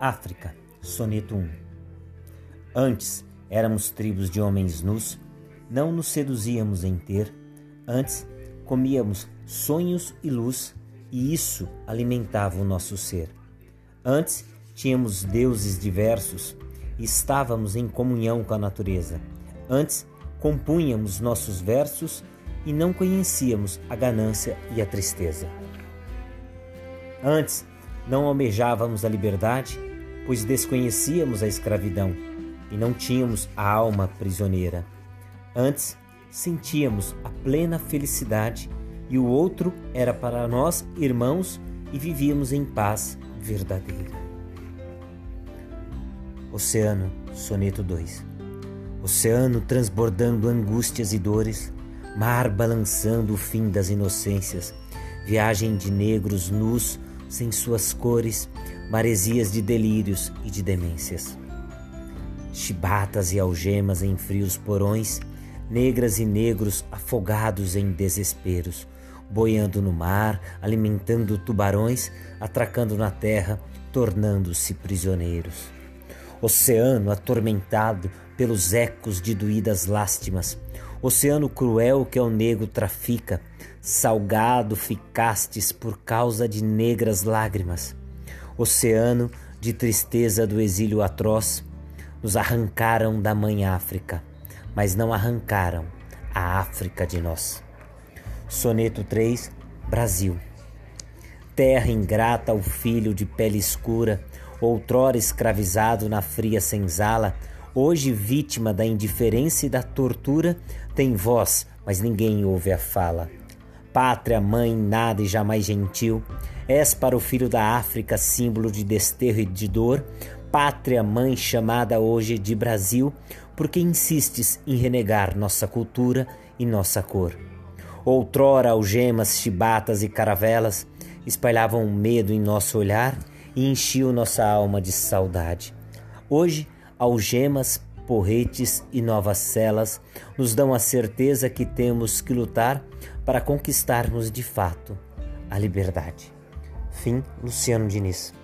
África, soneto 1. Antes éramos tribos de homens nus, não nos seduzíamos em ter, antes comíamos sonhos e luz, e isso alimentava o nosso ser. Antes tínhamos deuses diversos e estávamos em comunhão com a natureza. Antes compunhamos nossos versos e não conhecíamos a ganância e a tristeza. Antes não almejávamos a liberdade pois desconhecíamos a escravidão e não tínhamos a alma prisioneira. Antes, sentíamos a plena felicidade e o outro era para nós irmãos e vivíamos em paz verdadeira. Oceano, soneto 2. Oceano transbordando angústias e dores, mar balançando o fim das inocências, viagem de negros nus sem suas cores, maresias de delírios e de demências. Chibatas e algemas em frios porões, negras e negros afogados em desesperos, boiando no mar, alimentando tubarões, atracando na terra, tornando-se prisioneiros. Oceano atormentado pelos ecos de doídas lástimas, oceano cruel que ao negro trafica, salgado ficastes por causa de negras lágrimas oceano de tristeza do exílio atroz, nos arrancaram da mãe África, mas não arrancaram a África de nós. Soneto 3, Brasil. Terra ingrata ao filho de pele escura, outrora escravizado na fria senzala, hoje vítima da indiferença e da tortura, tem voz, mas ninguém ouve a fala. Pátria, mãe, nada e jamais gentil, és para o filho da África símbolo de desterro e de dor, pátria, mãe chamada hoje de Brasil, porque insistes em renegar nossa cultura e nossa cor. Outrora, algemas, chibatas e caravelas espalhavam medo em nosso olhar e enchiam nossa alma de saudade. Hoje, algemas, porretes e novas celas nos dão a certeza que temos que lutar para conquistarmos de fato a liberdade. Fim Luciano Diniz.